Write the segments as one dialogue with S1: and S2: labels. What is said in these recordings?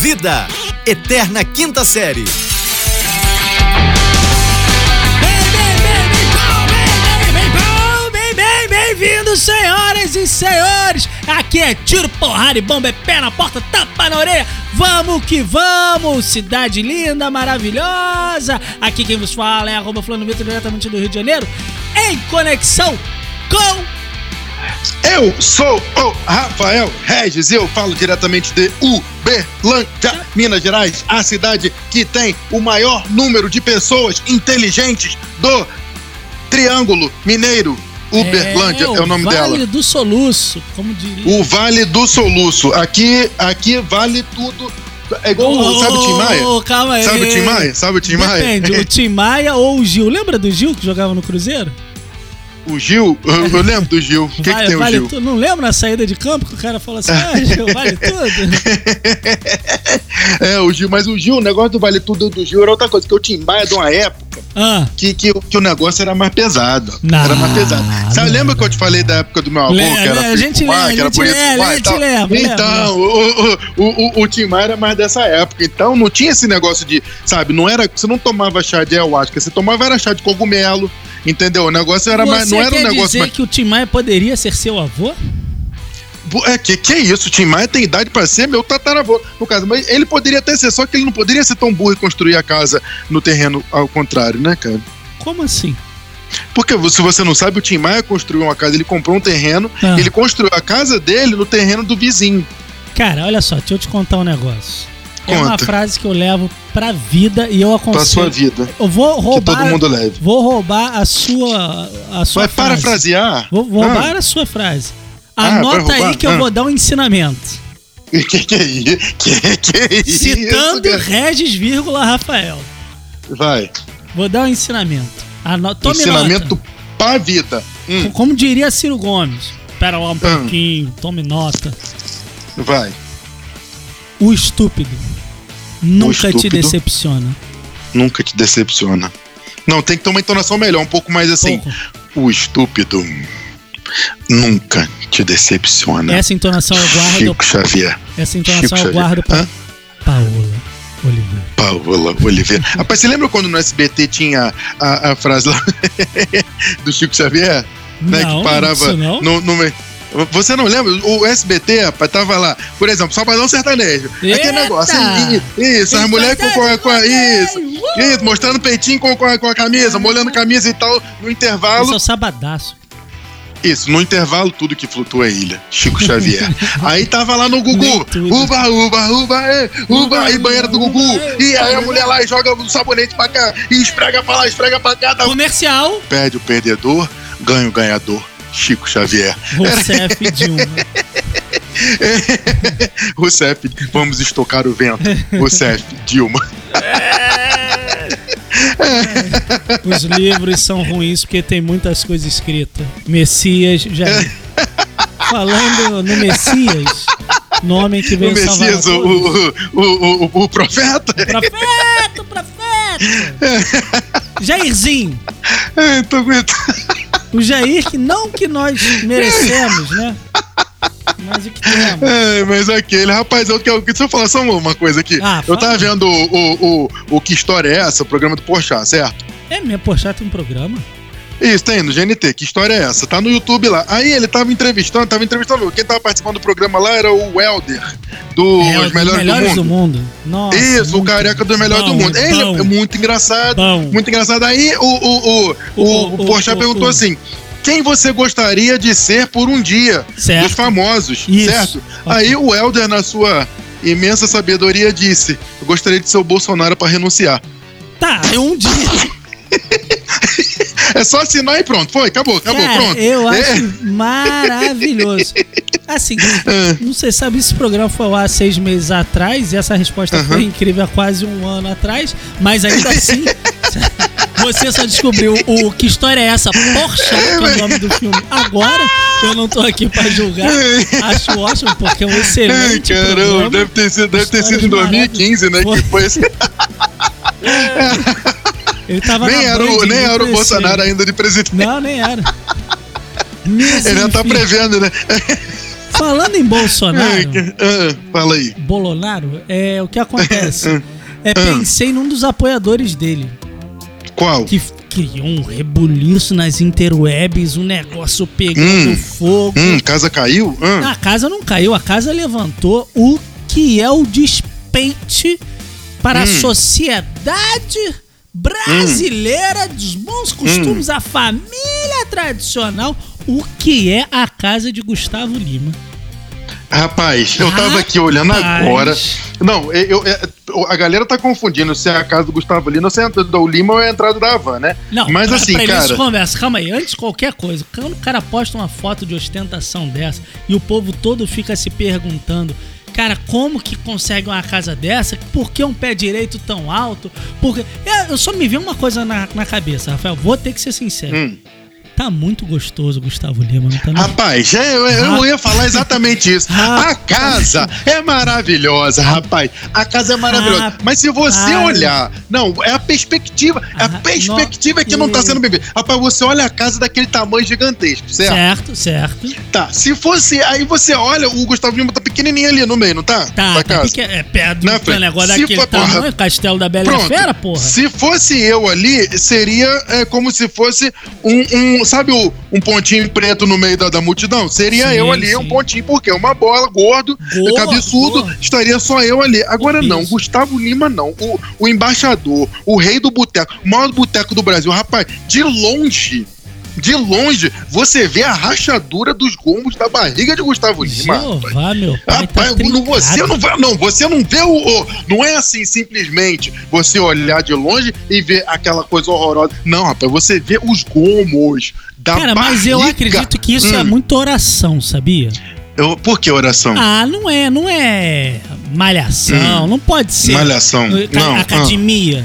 S1: Vida, Eterna Quinta Série.
S2: Bem-vindos, senhoras e senhores! Aqui é tiro, porrada e bomba, é pé na porta, tapa na orelha. Vamos que vamos! Cidade linda, maravilhosa! Aqui quem vos fala é arroba Flano Vitor, diretamente do Rio de Janeiro, em conexão com
S3: Eu sou o Rafael Regis e eu falo diretamente de Uberlândia, Minas Gerais, a cidade que tem o maior número de pessoas inteligentes do Triângulo Mineiro. Uberlândia é, o nome
S2: vale
S3: dela.
S2: Vale do Soluço, como diria.
S3: O Vale do Soluço. Aqui, aqui vale tudo. É igual,
S2: Oh,
S3: sabe o Tim Maia?
S2: calma aí.
S3: Sabe o Tim Maia? Sabe o Tim Maia?
S2: Depende, o Tim Maia ou o Gil. Lembra do Gil que jogava no Cruzeiro?
S3: O Gil, eu, eu lembro do Gil. O que, que
S2: Vale-
S3: tem o
S2: vale
S3: Gil?
S2: tu- Não lembra na saída de campo que o cara falou assim: ah, Gil, vale tudo?
S3: é, o Gil, mas o Gil, o negócio do Vale Tudo do Gil era outra coisa, que o Tim Maia de uma época
S2: Ah,
S3: que, que, que o negócio era mais pesado. Era mais pesado. Sabe, lembra que eu te falei da época do meu avô,
S2: Lembra,
S3: que era
S2: a gente
S3: fumar,
S2: lembra,
S3: que era bonito
S2: lembra,
S3: fumar e tal?
S2: lembra,
S3: Então, o, o, o, o, o Tim Maia era mais dessa época. Então, não tinha esse negócio de, sabe, não era, você não tomava chá de ayahuasca, você tomava era chá de cogumelo, entendeu? O negócio era mais,
S2: você
S3: não era um negócio
S2: dizer
S3: mais...
S2: que o Tim Maia poderia ser seu avô?
S3: É, que, que isso? O Tim Maia tem idade pra ser meu tataravô, no caso. Mas ele poderia até ser, só que ele não poderia ser tão burro e construir a casa no terreno ao contrário, né, cara?
S2: Como assim?
S3: Porque se você não sabe, o Tim Maia construiu uma casa, ele comprou um terreno,
S2: Ah.
S3: ele construiu a casa dele no terreno do vizinho.
S2: Cara, olha só, deixa eu te contar um negócio. É uma
S3: Conta.
S2: frase que eu levo pra vida e eu
S3: Pra sua
S2: aconselho.
S3: vida.
S2: Eu vou
S3: Que
S2: roubar.
S3: todo mundo leve.
S2: Vou roubar a sua. A sua
S3: Vai
S2: frase.
S3: parafrasear?
S2: Vou, vou
S3: Ah.
S2: roubar a sua frase.
S3: Ah,
S2: Anota aí
S3: roubar?
S2: que eu
S3: Ah.
S2: vou dar um ensinamento.
S3: Que que é isso? Que que é isso?
S2: Citando
S3: cara?
S2: Regis, vírgula, Rafael.
S3: Vai.
S2: Vou dar um ensinamento. Ano... Tome
S3: Ensinamento
S2: nota.
S3: pra vida. Hum,
S2: Como diria Ciro Gomes. Pera lá um
S3: Ah.
S2: pouquinho, tome nota.
S3: vai.
S2: O estúpido nunca te
S3: estúpido.
S2: decepciona.
S3: Nunca te decepciona. Não, tem que ter uma entonação melhor, um pouco mais assim. O estúpido nunca te decepciona.
S2: Essa entonação eu guardo.
S3: Chico Xavier.
S2: Essa
S3: Chico
S2: entonação eu
S3: Xavier.
S2: guardo pra? Paola Oliveira.
S3: Paola Oliveira. Rapaz, você lembra quando no SBT tinha a, a frase lá do Chico Xavier? Né,
S2: Não,
S3: que parava
S2: isso não.
S3: no, no. Você não lembra? O SBT, rapaz, tava lá, por exemplo, Sabadão Sertanejo.
S2: Eita!
S3: Aquele negócio. Isso, as mulheres com, com, com a- Isso, isso, mostrando peitinho com, com, a, com a camisa, molhando camisa e tal, no intervalo.
S2: é o sabadaço.
S3: Isso, no intervalo, tudo que flutua é ilha. Chico Xavier. Aí tava lá no Gugu. Uba, uba, uba, é, uba, aí banheiro do Gugu. E aí a mulher lá joga o sabonete pra cá, e esfrega pra lá, esfrega pra cá. Tá...
S2: Comercial,
S3: Perde o perdedor, ganha o ganhador. Chico Xavier.
S2: Rousseff Dilma.
S3: Rousseff, vamos estocar o vento. Rousseff, Dilma.
S2: Os livros são ruins porque tem muitas coisas escritas. Messias, já. Falando no Messias, nome que
S3: O
S2: veio salvar a
S3: Messias, o, o, o, o, o profeta.
S2: Profeta, profeta! Jairzinho,
S3: Ai, tô aguentando.
S2: O Jair que não que nós merecemos, né? Mas o que temos.
S3: É, mas aquele, rapaz, eu quero. Deixa eu falar só uma coisa aqui.
S2: Ah,
S3: eu tava vendo o, o, o, o Que História é essa, o programa do Porchat, certo?
S2: É mesmo, Porchat tem um programa?
S3: Isso, tem no GNT. Que história é essa? Tá no YouTube lá. Aí ele tava entrevistando, tava entrevistando. Quem tava participando do programa lá era o Helder, dos
S2: É, os
S3: Melhores, do Mundo.
S2: Nossa,
S3: Isso, o careca do melhor do
S2: bom,
S3: mundo. Ele
S2: bom.
S3: é muito engraçado.
S2: Bom.
S3: Muito engraçado. Aí o, o, o, o,
S2: O-
S3: o,
S2: o-
S3: Porchat
S2: o-
S3: perguntou
S2: o-
S3: assim: quem você gostaria de ser por um dia?
S2: Certo.
S3: Dos famosos,
S2: Isso.
S3: certo?
S2: Ok.
S3: Aí o Helder, na sua imensa sabedoria, disse: Eu gostaria de ser o Bolsonaro para renunciar.
S2: Tá, é um dia.
S3: É só assinar e pronto. Foi, acabou, acabou,
S2: Cara,
S3: pronto.
S2: eu
S3: É.
S2: acho maravilhoso. Assim,
S3: É.
S2: não sei, sabe, esse programa foi lá seis meses atrás e essa resposta foi incrível há quase um ano atrás, mas ainda assim, você só descobriu o que história é essa, Porchat, que é o nome do filme, agora. Eu não tô aqui pra julgar, acho ótimo, porque é um
S3: Ai,
S2: excelente
S3: caramba,
S2: programa.
S3: deve ter sido, deve ter sido em 2015, né? Que foi esse-
S2: Ele tava
S3: nem, era o, nem era o. Bolsonaro ainda de presidente.
S2: Não, nem era. Mas,
S3: Ele já tá prevendo, né?
S2: Falando em Bolsonaro,
S3: Ah, fala aí.
S2: Bolonaro, é o que acontece. É, pensei num dos apoiadores dele,
S3: Qual?
S2: que criou um rebuliço nas interwebs, um negócio pegando
S3: Hum.
S2: fogo.
S3: Hum, casa caiu? Ah,
S2: A casa não caiu, a casa levantou o que é o despente para a
S3: Hum.
S2: sociedade brasileira dos bons costumes,
S3: Hum.
S2: a família tradicional, o que é a casa de Gustavo Lima.
S3: Rapaz, eu tava aqui olhando agora. Não, eu, eu- a galera tá confundindo se é a casa do Gustavo Lima ou se é do Lima ou é a entrada da Havan, né?
S2: Não,
S3: Mas assim,
S2: pra
S3: cara.
S2: conversa, calma aí, antes de qualquer coisa, quando o cara posta uma foto de ostentação dessa e o povo todo fica se perguntando, cara, como que consegue uma casa dessa? Por que um pé direito tão alto? Porque É, eu só me vi uma coisa na, na cabeça, Rafael, vou ter que ser sincero.
S3: Hum.
S2: Tá muito gostoso o Gustavo Lima, não tá não?
S3: Rapaz, é, eu, eu ia falar exatamente isso. A casa é maravilhosa, rapaz. A casa é maravilhosa.
S2: Rapaz.
S3: Mas se você olhar. Não, é a perspectiva. É a
S2: Ah,
S3: perspectiva que não tá sendo bem vista. Rapaz, você olha a casa daquele tamanho gigantesco, certo?
S2: Certo, certo.
S3: Tá. Se fosse. Aí você olha, o Gustavo Lima tá pequenininho ali no meio, não tá?
S2: Tá,
S3: da
S2: tá
S3: casa.
S2: é perto
S3: Na
S2: do
S3: frente.
S2: negócio
S3: Se
S2: daquele
S3: for- porra.
S2: tamanho, Castelo da Bela
S3: Pronto.
S2: Fera, porra.
S3: Se fosse eu ali, seria é, como se fosse um, um- sabe o, um pontinho preto no meio da, da multidão? Seria
S2: Sim,
S3: eu ali,
S2: sim.
S3: um pontinho, porque uma bola, gordo,
S2: Gordo,
S3: cabeçudo,
S2: gordo.
S3: estaria só eu ali. Agora não. Gustavo Lima não. O, o embaixador, o rei do boteco, o maior boteco do Brasil. Rapaz, de longe, de longe, você vê a rachadura dos gomos da barriga de Gustavo Lima. rapaz.
S2: Jeová, meu pai,
S3: Rapaz,
S2: tá
S3: não, você não vê, não, você não vê o, o- Não é assim simplesmente você olhar de longe e ver aquela coisa horrorosa. Não, rapaz, você vê os gomos da
S2: Cara, mas eu
S3: barriga.
S2: acredito que isso é
S3: Hum.
S2: muita oração, sabia?
S3: Eu- por que oração?
S2: Ah, não é, não é malhação, não pode ser.
S3: Hum. Malhação. Não, ah.
S2: academia,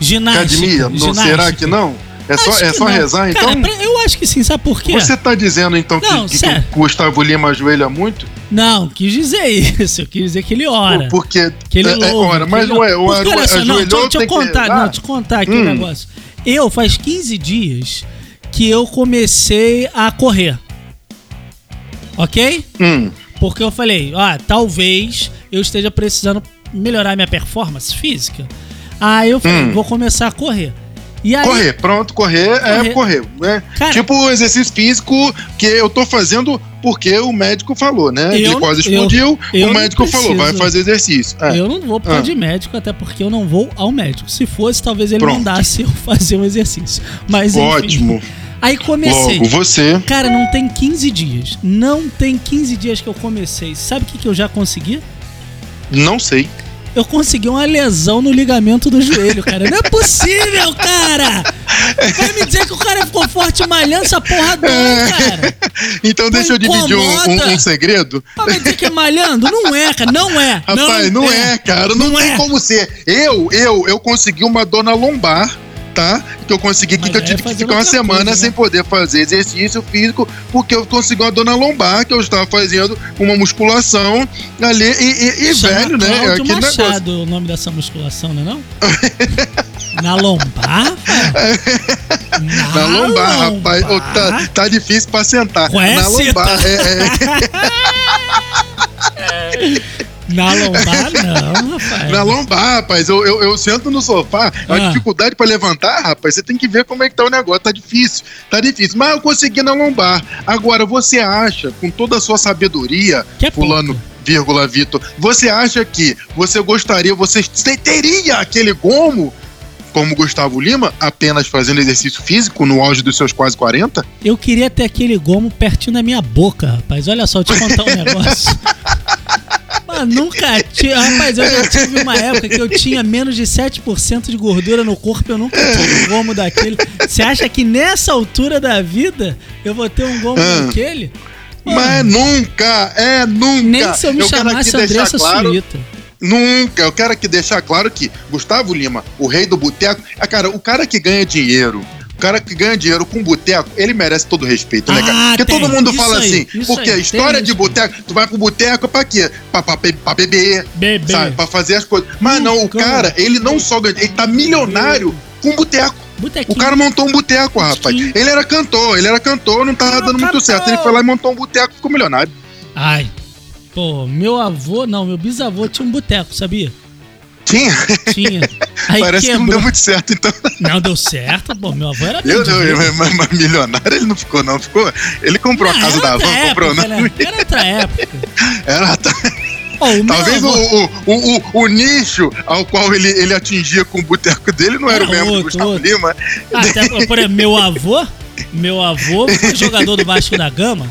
S2: ginástica.
S3: Academia? Não,
S2: ginástica.
S3: será que não? É só,
S2: Acho
S3: é
S2: que
S3: só
S2: não.
S3: rezar, então?
S2: eu acho que sim, sabe por quê?
S3: Você tá dizendo então que-
S2: Não,
S3: que, que o Gustavo Lima ajoelha muito?
S2: Não, quis dizer isso, eu quis dizer que ele ora.
S3: Por- Porque.
S2: Que ele
S3: é, é, ora,
S2: que
S3: mas
S2: ele
S3: não é.
S2: louva.
S3: O
S2: Porque, olha só, não,
S3: ajoelhou,
S2: deixa, deixa eu
S3: que
S2: contar, não, te contar aqui o
S3: Hum.
S2: negócio. Eu, faz 15 dias que eu comecei a correr. Ok?
S3: Hum,
S2: Porque eu falei, ó, talvez eu esteja precisando melhorar minha performance física. Aí eu falei,
S3: Hum.
S2: vou começar a correr. Aí,
S3: Correr, pronto, correr,
S2: Correr.
S3: é correr, né?
S2: Cara-
S3: tipo o exercício físico que eu tô fazendo porque o médico falou, né?
S2: Eu-
S3: quase explodiu,
S2: eu
S3: o médico falou, vai fazer exercício. É.
S2: eu não vou por
S3: Ah.
S2: de médico, até porque eu não vou ao médico. Se fosse, talvez ele
S3: Pronto.
S2: mandasse eu fazer um exercício. Mas enfim.
S3: Ótimo.
S2: Aí comecei.
S3: Logo, você.
S2: Cara, não tem 15 dias. Não tem 15 dias que eu comecei. Sabe o que, que eu já consegui?
S3: Não sei.
S2: Eu consegui uma lesão no ligamento do joelho, cara. Não é possível, cara! Vai me dizer que o cara ficou forte malhando essa porra dói, cara.
S3: Então deixa eu dividir um, um- um segredo.
S2: Mas vai dizer que é malhando? Não é, cara. Não é.
S3: Rapaz, não, é. cara. Não,
S2: Não
S3: tem
S2: é.
S3: como ser. Eu, eu, eu consegui uma dor na lombar, Que eu consegui que, que eu tive que ficar uma semana
S2: coisa, né?
S3: sem poder fazer exercício físico, porque eu consegui uma dor na lombar, que eu estava fazendo uma musculação ali. E, e- e velho, né?
S2: Cláudio
S3: Aquele negócio.
S2: Machado o nome dessa musculação, não é não? Na lombar, velho?
S3: Na lombar, rapaz. Ô, tá, tá difícil pra sentar.
S2: Conhece?
S3: Na lombar. É, é,
S2: Na lombar, não, rapaz.
S3: na lombar, rapaz. Eu, eu, eu sento no sofá. A
S2: Ah.
S3: dificuldade pra levantar, rapaz, você tem que ver como é que tá o negócio. Tá difícil. Tá difícil. Mas eu consegui na lombar. Agora, você acha, com toda a sua sabedoria,
S2: Que é
S3: fulano,
S2: pouco.
S3: vírgula, Vitor, você acha que você gostaria, você teria aquele gomo como Gustavo Lima, apenas fazendo exercício físico no auge dos seus quase 40?
S2: Eu queria ter aquele gomo pertinho da minha boca, rapaz. Olha só, eu te contar um negócio. Nunca tive. Rapaz, eu já tive uma época que eu tinha menos de 7% de gordura no corpo. Eu nunca tive um gomo daquele. Você acha que nessa altura da vida eu vou ter um gomo
S3: Ah.
S2: daquele?
S3: Mas nunca, é nunca.
S2: Nem se eu me
S3: quero
S2: chamasse Andressa
S3: claro,
S2: Suíta.
S3: Nunca. Eu quero aqui deixar claro que Gustavo Lima, o rei do boteco, é, cara, o cara que ganha dinheiro. O cara que ganha dinheiro com boteco, ele merece todo respeito, né, cara?
S2: Ah,
S3: Porque
S2: tem.
S3: todo mundo fala
S2: aí,
S3: assim, porque
S2: aí,
S3: a história de boteco, tu vai pro boteco pra quê? Pra, pra, pra beber,
S2: Bebê.
S3: sabe? Pra fazer as coisas. Mas não, o
S2: Hum, como?
S3: cara, ele não só ganha, ele tá milionário com boteco.
S2: Botequinho.
S3: O cara montou um boteco, rapaz. Ele era cantor, ele era cantor, não tava
S2: Não,
S3: dando muito
S2: cantor.
S3: certo. Ele foi lá e montou um boteco ficou milionário.
S2: Ai. Pô, meu avô, não, meu bisavô tinha um boteco, sabia?
S3: Tinha?
S2: Tinha. Aí
S3: Parece que não
S2: quebrou.
S3: deu muito certo, então.
S2: Não deu certo, pô, meu avô era
S3: Eu não, eu- mas, mas milionário ele não ficou, não. Ficou. Ele comprou a
S2: Não,
S3: casa
S2: era
S3: da
S2: outra
S3: avó, comprou, não.
S2: né? Era outra época.
S3: Era, tá-
S2: Ó, o meu
S3: talvez o,
S2: avô-
S3: o, o, o, o nicho ao qual ele, ele atingia com o boteco dele não era,
S2: Era
S3: o mesmo do
S2: outro,
S3: Gustavo
S2: outro.
S3: Lima.
S2: Até, por exemplo, meu avô, meu avô foi jogador do Vasco da Gama.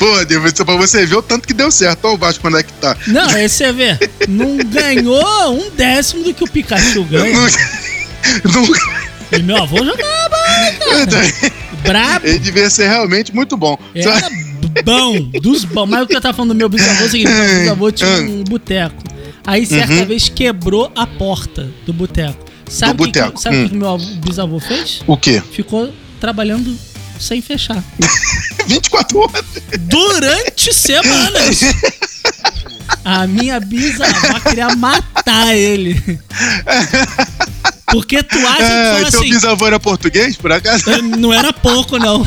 S3: Pô, Deus, pra você ver o tanto que deu certo. Olha o Vasco quando é que tá.
S2: Não, aí você vê, não ganhou um décimo do que o Pikachu ganha.
S3: Não- não-
S2: E meu avô jogava, brabo.
S3: ele devia ser realmente muito bom. Só-
S2: Era bom, dos bons. Mas o que eu tava falando do meu bisavô é o seguinte: meu bisavô tinha um boteco. Aí certa
S3: Uhum.
S2: vez quebrou a porta do boteco. Sabe o que Sabe
S3: hum.
S2: que meu avô- bisavô fez?
S3: O quê?
S2: Ficou trabalhando sem fechar.
S3: 24 horas.
S2: Durante semanas. A minha bisavó queria matar ele. Porque tu acha que
S3: É,
S2: fala assim.
S3: bisavô era português, por acaso?
S2: Não era pouco, não.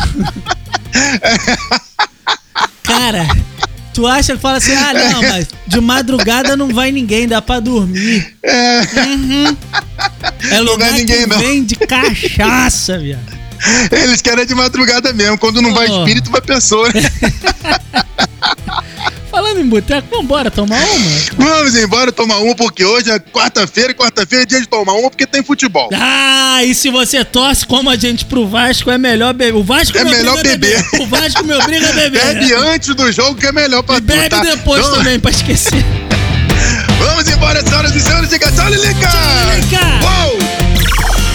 S2: Cara, tu acha que fala assim, ah, não, mas de madrugada não vai ninguém, dá pra dormir.
S3: É,
S2: Uhum. É lugar
S3: vai ninguém,
S2: que
S3: não.
S2: vende cachaça, viado.
S3: eles querem de madrugada mesmo. Quando não vai
S2: Pô.
S3: espírito, vai pessoa. né?
S2: Falando em boteco, vambora tomar uma?
S3: Vamos embora tomar uma, porque hoje é quarta-feira e quarta-feira é dia de tomar uma, porque tem futebol.
S2: Ah, e se você torce como a gente pro Vasco, é melhor beber. O Vasco
S3: É
S2: me
S3: melhor
S2: obriga a
S3: beber.
S2: O Vasco me obriga a beber.
S3: Bebe antes do jogo, que é melhor pra
S2: E
S3: tu,
S2: bebe
S3: tá?
S2: depois também, pra esquecer.
S3: Vamos embora, senhoras e senhores. Diga tchau, Lilica!
S2: Vem cá.
S3: Uou!